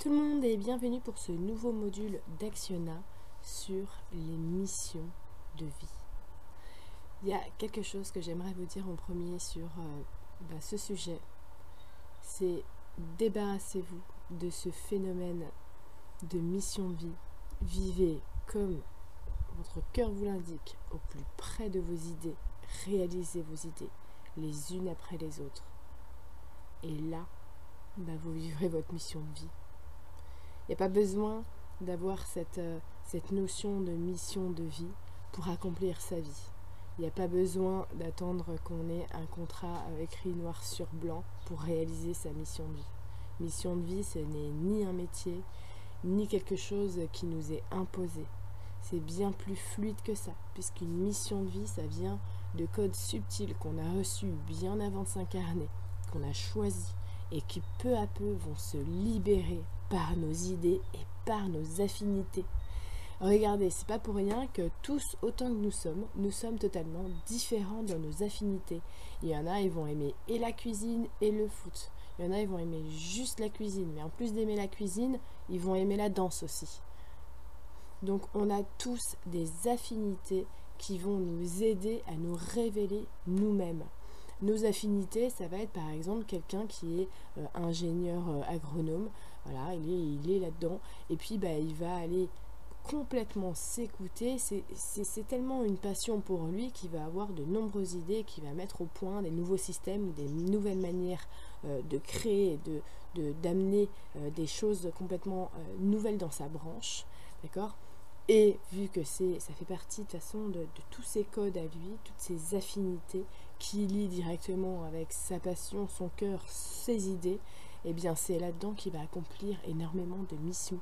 tout le monde et bienvenue pour ce nouveau module d'Actiona sur les missions de vie. Il y a quelque chose que j'aimerais vous dire en premier sur euh, bah, ce sujet. C'est débarrassez-vous de ce phénomène de mission de vie. Vivez comme votre cœur vous l'indique, au plus près de vos idées. Réalisez vos idées les unes après les autres. Et là, bah, vous vivrez votre mission de vie. Il n'y a pas besoin d'avoir cette, euh, cette notion de mission de vie pour accomplir sa vie. Il n'y a pas besoin d'attendre qu'on ait un contrat écrit noir sur blanc pour réaliser sa mission de vie. Mission de vie, ce n'est ni un métier, ni quelque chose qui nous est imposé. C'est bien plus fluide que ça, puisqu'une mission de vie, ça vient de codes subtils qu'on a reçus bien avant de s'incarner, qu'on a choisis, et qui peu à peu vont se libérer par nos idées et par nos affinités. Regardez, c'est pas pour rien que tous, autant que nous sommes, nous sommes totalement différents dans nos affinités. Il y en a, ils vont aimer et la cuisine et le foot. Il y en a, ils vont aimer juste la cuisine. Mais en plus d'aimer la cuisine, ils vont aimer la danse aussi. Donc on a tous des affinités qui vont nous aider à nous révéler nous-mêmes. Nos affinités, ça va être par exemple quelqu'un qui est euh, ingénieur euh, agronome, voilà, il est, là-dedans, et puis bah, il va aller complètement s'écouter, c'est tellement une passion pour lui qu'il va avoir de nombreuses idées, qu'il va mettre au point des nouveaux systèmes des nouvelles manières euh, de créer, de d'amener des choses complètement nouvelles dans sa branche, d'accord? Et vu que c'est, ça fait partie de toute façon de, tous ses codes à lui, toutes ses affinités qui lient directement avec sa passion, son cœur, ses idées, eh bien c'est là-dedans qu'il va accomplir énormément de missions.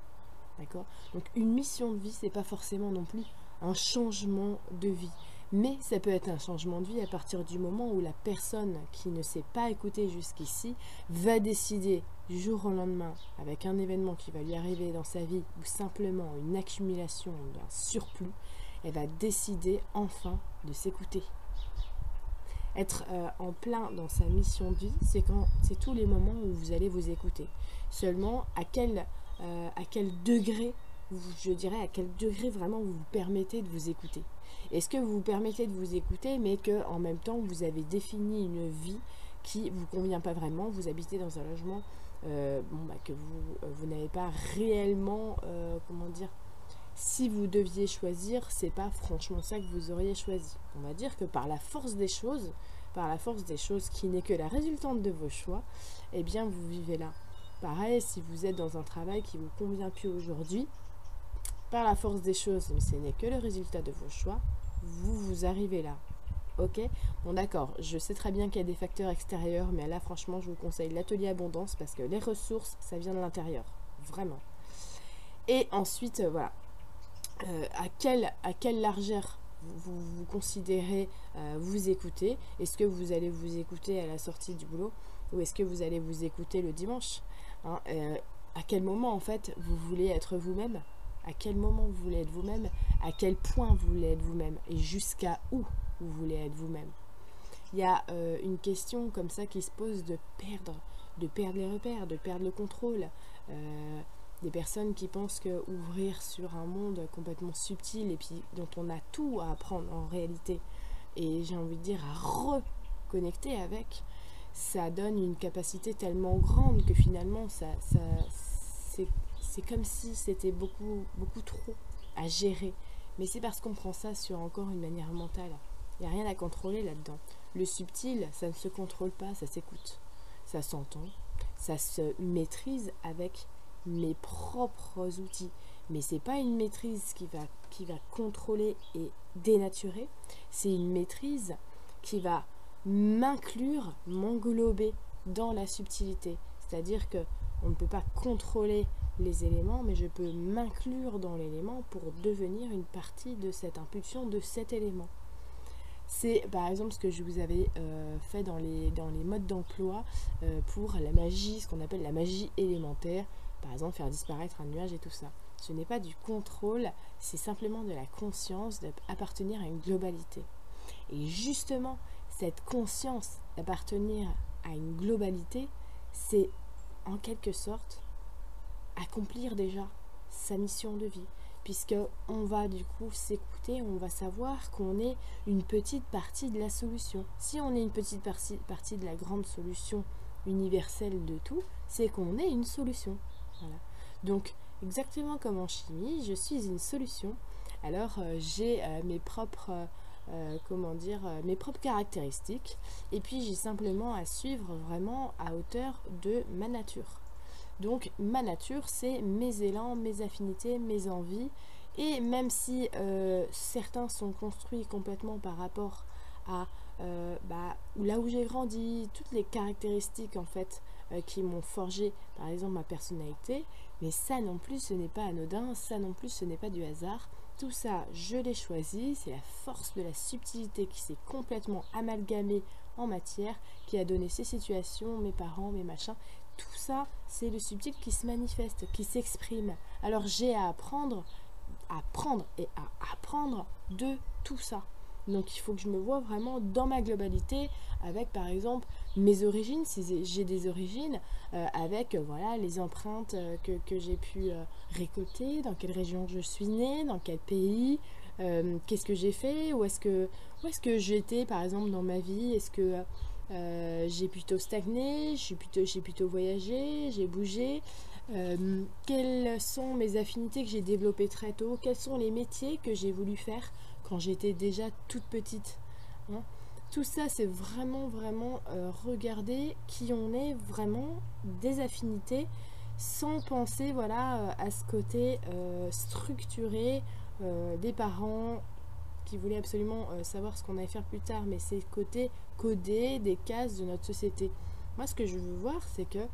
D'accord? Donc une mission de vie, c'est pas forcément non plus un changement de vie. Mais ça peut être un changement de vie à partir du moment où la personne qui ne s'est pas écoutée jusqu'ici va décider du jour au lendemain, avec un événement qui va lui arriver dans sa vie ou simplement une accumulation d'un surplus, elle va décider enfin de s'écouter. Être euh, en plein dans sa mission de vie, c'est quand c'est tous les moments où vous allez vous écouter. Seulement, à quel, euh, à quel degré, je dirais, à quel degré vraiment vous vous permettez de vous écouter. Est-ce que vous vous permettez de vous écouter, mais que en même temps vous avez défini une vie qui vous convient pas vraiment, vous habitez dans un logement euh, bah, que vous, vous n'avez pas réellement, comment dire, si vous deviez choisir, c'est pas franchement ça que vous auriez choisi. On va dire que par la force des choses, par la force des choses qui n'est que la résultante de vos choix, eh bien vous vivez là. Pareil, si vous êtes dans un travail qui vous convient plus aujourd'hui, par la force des choses, mais ce n'est que le résultat de vos choix, vous vous arrivez là. Ok? Bon d'accord, je sais très bien qu'il y a des facteurs extérieurs, mais là franchement je vous conseille l'atelier abondance parce que les ressources, ça vient de l'intérieur. Vraiment. Et ensuite, euh, voilà. Euh, à, quelle, largeur vous, considérez euh, vous écouter? Est-ce que vous allez vous écouter à la sortie du boulot Ou est-ce que vous allez vous écouter le dimanche? Hein, À quel moment en fait vous voulez être vous-même? À quel moment vous voulez être vous-même? À quel point vous voulez être vous-même? Et jusqu'à où vous voulez être vous-même? Il y a euh, une question comme ça qui se pose de perdre, de perdre les repères, de perdre le contrôle. Des personnes qui pensent que ouvrir sur un monde complètement subtil et puis dont on a tout à apprendre en réalité, et j'ai envie de dire à reconnecter avec, ça donne une capacité tellement grande que finalement ça, ça c'est comme si c'était beaucoup, beaucoup trop à gérer. Mais c'est parce qu'on prend ça sur encore une manière mentale. Il n'y a rien à contrôler là-dedans. Le subtil, ça ne se contrôle pas, ça s'écoute. Ça s'entend, ça se maîtrise avec mes propres outils. Mais c'est pas une maîtrise qui va, qui va contrôler et dénaturer, c'est une maîtrise qui va m'inclure, m'englober dans la subtilité. C'est-à-dire que on ne peut pas contrôler les éléments, mais je peux m'inclure dans l'élément pour devenir une partie de cette impulsion, de cet élément. C'est par exemple ce que je vous avais euh, fait dans les, dans les modes d'emploi euh, pour la magie, ce qu'on appelle la magie élémentaire, par exemple faire disparaître un nuage et tout ça. Ce n'est pas du contrôle, c'est simplement de la conscience d'appartenir à une globalité. Et justement, cette conscience d'appartenir à une globalité, c'est en quelque sorte accomplir déjà sa mission de vie puisque on va du coup s'écouter, on va savoir qu'on est une petite partie de la solution. Si on est une petite partie, partie de la grande solution universelle de tout, c'est qu'on est une solution. Donc exactement comme en chimie, je suis une solution. Alors euh, j'ai euh, mes propres euh, comment dire mes propres caractéristiques et puis j'ai simplement à suivre vraiment à hauteur de ma nature. Donc ma nature, c'est mes élans, mes affinités, mes envies. Et même si certains sont construits complètement par rapport à bah, là où j'ai grandi, toutes les caractéristiques en fait euh, qui m'ont forgé par exemple ma personnalité, mais ça non plus ce n'est pas anodin, ça non plus ce n'est pas du hasard. Tout ça, je l'ai choisi, c'est la force de la subtilité qui s'est complètement amalgamée en matière, qui a donné ces situations, mes parents, mes machins, tout ça, c'est le subtil qui se manifeste, qui s'exprime. Alors j'ai à apprendre, à apprendre et à apprendre de tout ça. Donc il faut que je me vois vraiment dans ma globalité avec par exemple mes origines, si j'ai des origines, euh, avec euh, voilà les empreintes euh, que, j'ai pu récolter, dans quelle région je suis née, dans quel pays, qu'est-ce que j'ai fait, où est-ce que, que j'étais par exemple dans ma vie, est-ce que j'ai plutôt stagné, j'ai plutôt, plutôt voyagé, j'ai bougé. Quelles sont mes affinités que j'ai développées très tôt Quels sont les métiers que j'ai voulu faire quand j'étais déjà toute petite hein? Tout ça, c'est vraiment, vraiment euh, regarder qui on est, vraiment des affinités, sans penser voilà, à ce côté structuré des parents, qui voulait absolument euh, savoir ce qu'on allait faire plus tard, mais c'est côté codé des cases de notre société. Moi, ce que je veux voir, c'est que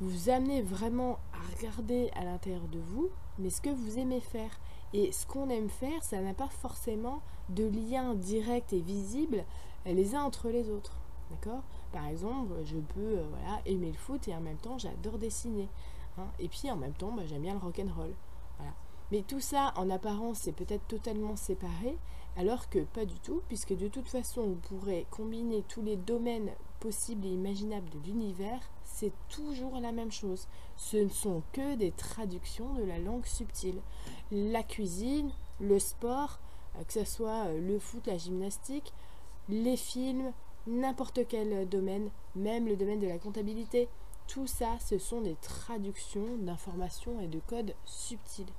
vous amenez vraiment à regarder à l'intérieur de vous, mais ce que vous aimez faire. Et ce qu'on aime faire, ça n'a pas forcément de lien direct et visible les uns entre les autres. Par exemple, je peux euh, aimer le foot et en même temps, j'adore dessiner. Hein. et puis en même temps, bah, j'aime bien le rock'n'roll. Mais tout ça, en apparence, c'est peut-être totalement séparé, alors que pas du tout, puisque de toute façon, on pourrait combiner tous les domaines possibles et imaginables de l'univers, c'est toujours la même chose. Ce ne sont que des traductions de la langue subtile. La cuisine, le sport, euh, que ce soit euh, le foot, la gymnastique, les films, n'importe quel domaine, même le domaine de la comptabilité, tout ça, ce sont des traductions d'informations et de codes subtils.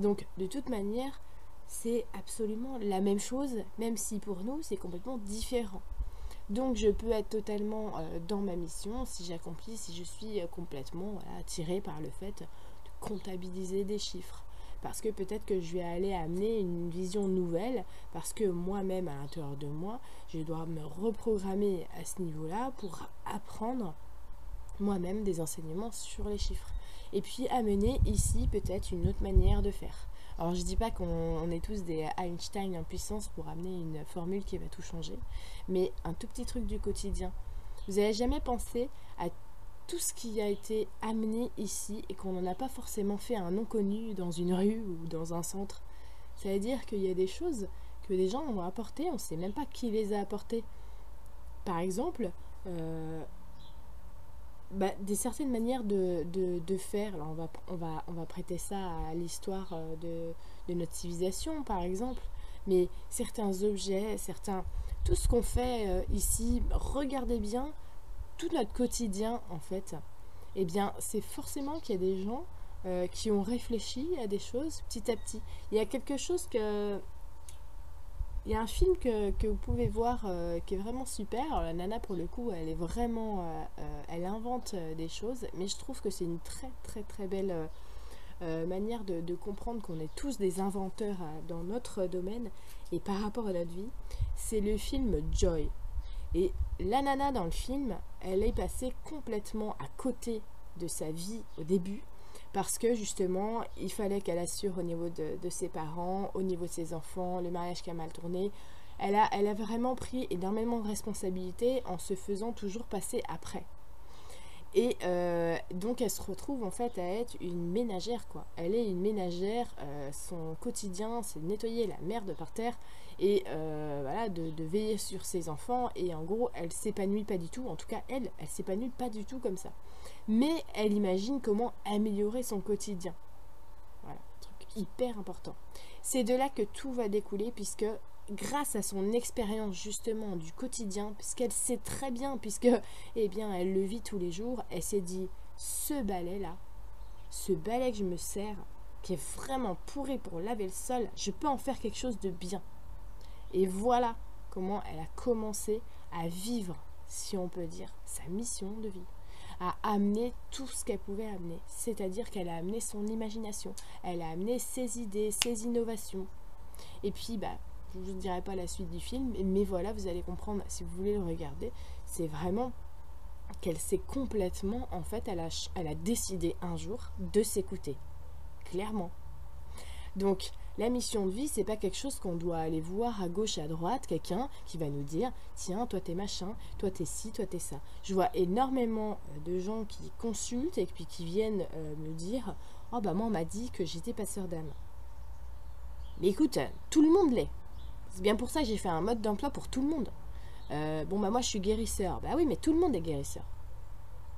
Donc, de toute manière, c'est absolument la même chose, même si pour nous, c'est complètement différent. Donc, je peux être totalement euh, dans ma mission si j'accomplis, si je suis euh, complètement attirée par le fait de comptabiliser des chiffres. Parce que peut-être que je vais aller amener une vision nouvelle, parce que moi-même, à l'intérieur de moi, je dois me reprogrammer à ce niveau-là pour apprendre moi-même des enseignements sur les chiffres et puis amener ici peut-être une autre manière de faire. Alors je dis pas qu'on est tous des Einstein en puissance pour amener une formule qui va tout changer, mais un tout petit truc du quotidien. Vous n'avez jamais pensé à tout ce qui a été amené ici et qu'on n'en a pas forcément fait un non connu dans une rue ou dans un centre? Ça veut dire qu'il y a des choses que des gens ont apportées, on ne sait même pas qui les a apportées. Par exemple, euh, bah, des certaines manières de, de, faire. Alors on va, on, va, on va prêter ça à l'histoire euh, de, de, notre civilisation, par exemple. Mais certains objets, certains... Tout ce qu'on fait euh, ici, regardez bien, tout notre quotidien, en fait, eh bien, c'est forcément qu'il y a des gens euh, qui ont réfléchi à des choses petit à petit. Il y a quelque chose que il y a un film que, vous pouvez voir euh, qui est vraiment super. la nana, pour le coup, elle est vraiment. Euh, euh, elle invente des choses, mais je trouve que c'est une très, très, très belle manière de comprendre qu'on est tous des inventeurs dans notre domaine et par rapport à notre vie. C'est le film Joy. Et la nana dans le film, elle est passée complètement à côté de sa vie au début parce que justement, il fallait qu'elle assure au niveau de, ses parents, au niveau de ses enfants, le mariage qui a mal tourné. Elle a, elle a vraiment pris énormément de responsabilités en se faisant toujours passer après. Et euh, donc elle se retrouve en fait à être une ménagère quoi. Elle est une ménagère, euh, son quotidien c'est de nettoyer la merde par terre et euh, voilà de, de, veiller sur ses enfants et en gros elle s'épanouit pas du tout, en tout cas elle, elle s'épanouit pas du tout comme ça. Mais elle imagine comment améliorer son quotidien. Voilà, truc hyper important. C'est de là que tout va découler puisque grâce à son expérience justement du quotidien, puisqu'elle sait très bien, puisque eh bien elle le vit tous les jours, elle s'est dit ce balai là, ce balai que je me sers, qui est vraiment pourri pour laver le sol, je peux en faire quelque chose de bien. Et voilà comment elle a commencé à vivre, si on peut dire, sa mission de vie à amener tout ce qu'elle pouvait amener. C'est-à-dire qu'elle a amené son imagination, elle a amené ses idées, ses innovations. Et puis, bah, je ne vous dirai pas la suite du film, mais voilà, vous allez comprendre si vous voulez le regarder. C'est vraiment qu'elle s'est complètement, en fait, elle a, elle a décidé un jour de s'écouter. Clairement. Donc, la mission de vie, c'est pas quelque chose qu'on doit aller voir à gauche et à droite, quelqu'un qui va nous dire tiens, toi t'es machin, toi t'es ci, toi t'es ça. Je vois énormément euh, de gens qui consultent et puis qui viennent euh, me dire oh bah moi on m'a dit que j'étais passeur d'âme. Mais écoute, tout le monde l'est. C'est bien pour ça que j'ai fait un mode d'emploi pour tout le monde. Euh, bon, bah moi je suis guérisseur. Bah oui, mais tout le monde est guérisseur.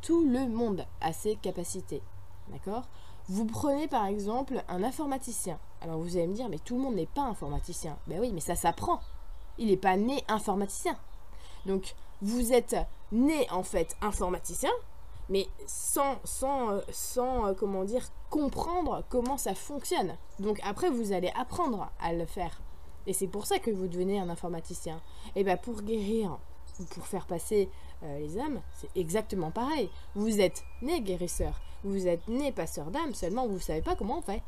Tout le monde a ses capacités. D'accord? Vous prenez par exemple un informaticien. Alors vous allez me dire, mais tout le monde n'est pas informaticien. Bah oui, mais ça s'apprend. Il n'est pas né informaticien. Donc vous êtes né en fait informaticien, mais sans, sans, euh, sans euh, comment dire, comprendre comment ça fonctionne. Donc après, vous allez apprendre à le faire. Et c'est pour ça que vous devenez un informaticien. Et bien pour guérir ou pour faire passer euh, les âmes, c'est exactement pareil. Vous êtes né guérisseur, vous êtes né passeur d'âmes, seulement vous ne savez pas comment on fait.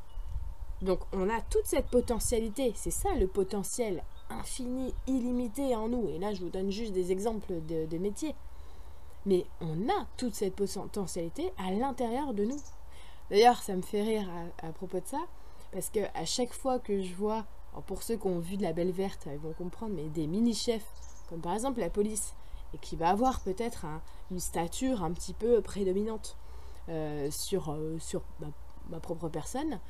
Donc on a toute cette potentialité, c'est ça le potentiel infini, illimité en nous. Et là je vous donne juste des exemples de, métiers. Mais on a toute cette potentialité à l'intérieur de nous. D'ailleurs, ça me fait rire à, propos de ça, parce que à chaque fois que je vois pour ceux qui ont vu de la Belle Verte, ils vont comprendre, mais des mini-chefs, comme par exemple la police, et qui va avoir peut-être une stature un petit peu prédominante sur, euh, sur ma, propre personne.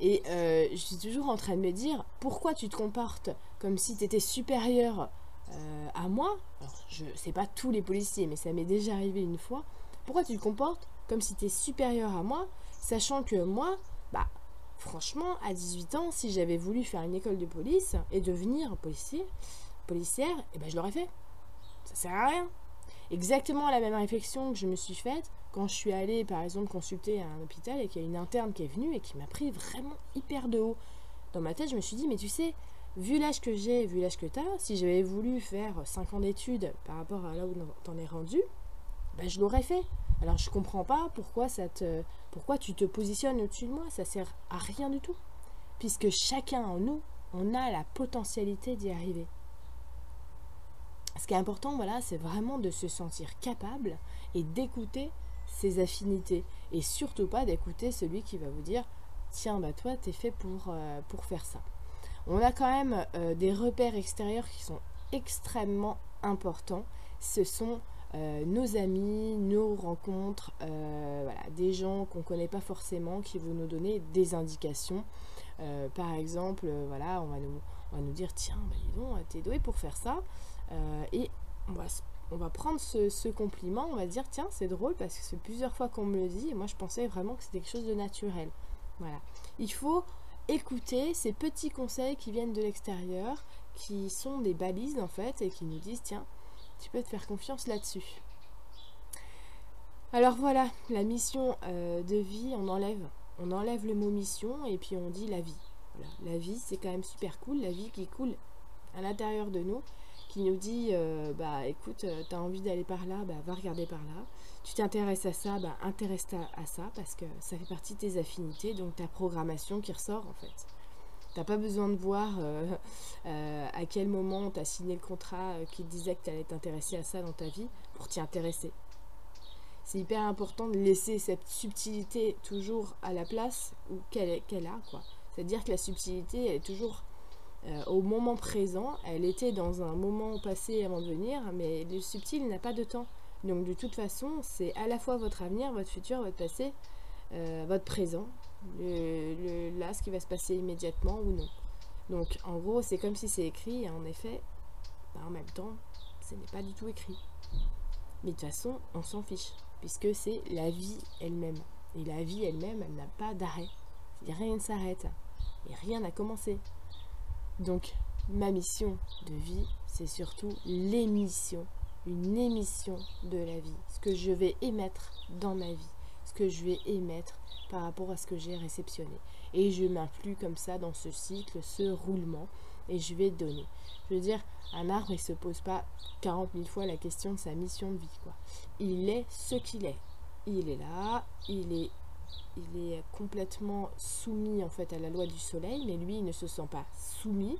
Et euh, je suis toujours en train de me dire, pourquoi tu te comportes comme si tu étais supérieur à moi? Alors, je sais pas tous les policiers, mais ça m'est déjà arrivé une fois. Pourquoi tu te comportes comme si tu supérieur à moi, sachant que moi, bah, Franchement, à 18 ans, si j'avais voulu faire une école de police et devenir policier, policière, eh ben je l'aurais fait. Ça sert à rien. Exactement la même réflexion que je me suis faite quand je suis allée, par exemple, consulter à un hôpital et qu'il y a une interne qui est venue et qui m'a pris vraiment hyper de haut. Dans ma tête, je me suis dit, mais tu sais, vu l'âge que j'ai, vu l'âge que tu as, si j'avais voulu faire 5 ans d'études par rapport à là où t'en es rendu, ben je l'aurais fait. Alors je comprends pas pourquoi, ça te, pourquoi tu te positionnes au-dessus de moi, ça sert à rien du tout. Puisque chacun en nous, on a la potentialité d'y arriver. Ce qui est important, voilà, c'est vraiment de se sentir capable et d'écouter ses affinités. Et surtout pas d'écouter celui qui va vous dire Tiens, bah toi, t'es fait pour, euh, pour faire ça. On a quand même euh, des repères extérieurs qui sont extrêmement importants. Ce sont euh, nos amis, nos rencontres, voilà, des gens qu'on ne connaît pas forcément qui vont nous donner des indications. Par exemple, voilà, on va, nous, on va nous dire tiens, bah, dis donc, t'es doué pour faire ça. et on va, prendre ce, ce, compliment, on va dire tiens, c'est drôle parce que c'est plusieurs fois qu'on me le dit et moi je pensais vraiment que c'était quelque chose de naturel. Voilà. Il faut écouter ces petits conseils qui viennent de l'extérieur, qui sont des balises en fait et qui nous disent tiens, tu peux te faire confiance là-dessus. Alors voilà, la mission euh, de vie, on enlève, on enlève le mot mission et puis on dit la vie. La vie, c'est quand même super cool, la vie qui coule à l'intérieur de nous, qui nous dit euh, bah écoute, euh, tu as envie d'aller par là, bah va regarder par là. Tu t'intéresses à ça, bah intéresse-toi à ça parce que ça fait partie de tes affinités, donc ta programmation qui ressort en fait. T'as pas besoin de voir euh, euh, à quel moment tu as signé le contrat qui disait que tu allais t'intéresser à ça dans ta vie pour t'y intéresser. C'est hyper important de laisser cette subtilité toujours à la place qu'elle qu'elle a. quoi. C'est-à-dire que la subtilité est toujours au moment présent. Elle était dans un moment passé avant de venir, mais le subtil n'a pas de temps. Donc de toute façon, c'est à la fois votre avenir, votre futur, votre passé, euh, votre présent, le, là, ce qui va se passer immédiatement ou non. Donc en gros, c'est comme si c'est écrit, et en effet, bah, en même temps, ce n'est pas du tout écrit. Mais de toute façon, on s'en fiche, puisque c'est la vie elle-même. Et la vie elle-même, elle n'a pas d'arrêt. Rien ne s'arrête. Et rien n'a commencé. Donc, ma mission de vie, c'est surtout l'émission, une émission de la vie. Ce que je vais émettre dans ma vie. Ce que je vais émettre par rapport à ce que j'ai réceptionné. Et je m'influe comme ça dans ce cycle, ce roulement, et je vais donner. Je veux dire, un arbre, il ne se pose pas 40 000 fois la question de sa mission de vie. Il est ce qu'il est. Il est là, il est, il est complètement soumis en fait à la loi du soleil, mais lui, il ne se sent pas soumis,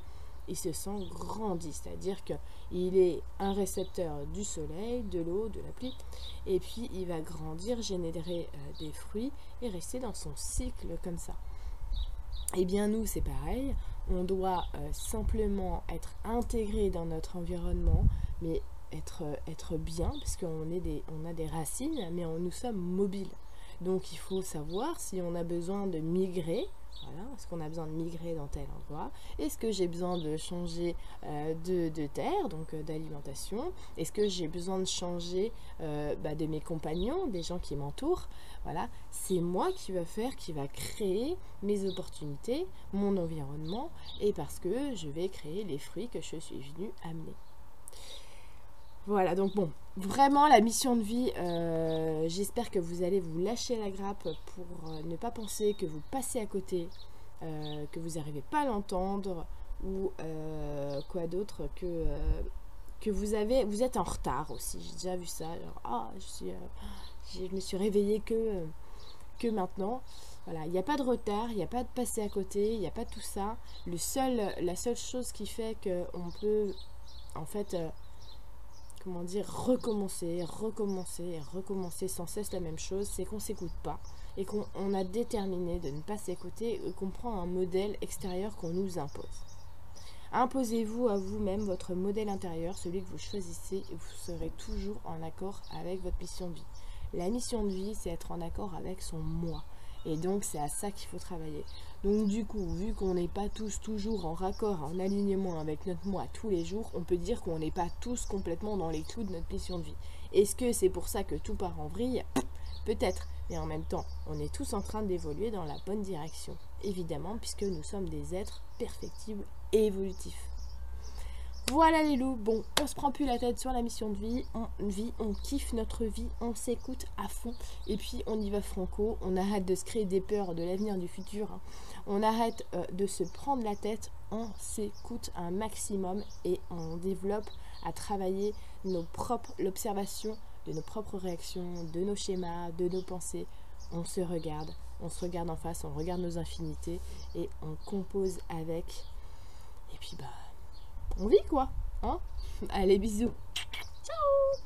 il se sent grandi, c'est-à-dire qu'il est un récepteur du soleil, de l'eau, de la pluie, et puis il va grandir, générer euh, des fruits et rester dans son cycle comme ça. Eh bien nous, c'est pareil, on doit euh, simplement être intégré dans notre environnement, mais être, euh, être bien, parce qu'on on a des racines, mais on, nous sommes mobiles. Donc il faut savoir si on a besoin de migrer. Voilà, est-ce qu'on a besoin de migrer dans tel endroit Est-ce que j'ai besoin de changer euh, de, terre, donc euh, d'alimentation Est-ce que j'ai besoin de changer euh, bah, de mes compagnons, des gens qui m'entourent Voilà, c'est moi qui va faire, qui va créer mes opportunités, mon environnement, et parce que je vais créer les fruits que je suis venu amener. Voilà, donc bon, vraiment la mission de vie, euh, j'espère que vous allez vous lâcher la grappe pour euh, ne pas penser que vous passez à côté, euh, que vous n'arrivez pas à l'entendre ou quoi d'autre que, que vous avez, vous êtes en retard aussi. J'ai déjà vu ça, ah, je, me suis réveillée que, que maintenant. Voilà, il n'y a pas de retard, il n'y a pas de passer à côté, il n'y a pas tout ça. La seule chose qui fait qu'on peut en fait comment dire, recommencer, recommencer, recommencer sans cesse la même chose, c'est qu'on s'écoute pas et qu'on a déterminé de ne pas s'écouter et qu'on prend un modèle extérieur qu'on nous impose. Imposez-vous à vous-même votre modèle intérieur, celui que vous choisissez, et vous serez toujours en accord avec votre mission de vie. La mission de vie, c'est être en accord avec son moi. Et donc, c'est à ça qu'il faut travailler. Donc, du coup, vu qu'on n'est pas tous toujours en raccord, en alignement avec notre moi tous les jours, on peut dire qu'on n'est pas tous complètement dans les clous de notre mission de vie. Est-ce que c'est pour ça que tout part en vrille? Peut-être. Mais en même temps, on est tous en train d'évoluer dans la bonne direction. Évidemment, puisque nous sommes des êtres perfectibles et évolutifs. Voilà les loups, bon, on se prend plus la tête sur la mission de vie, on vit, on kiffe notre vie, on s'écoute à fond, et puis on y va franco, on arrête de se créer des peurs de l'avenir, du futur, hein. on arrête euh, de se prendre la tête, on s'écoute un maximum et on développe à travailler nos propres, l'observation de nos propres réactions, de nos schémas, de nos pensées, on se regarde, on se regarde en face, on regarde nos infinités et on compose avec, et puis bah on vit quoi. Hein Allez, bisous. Ciao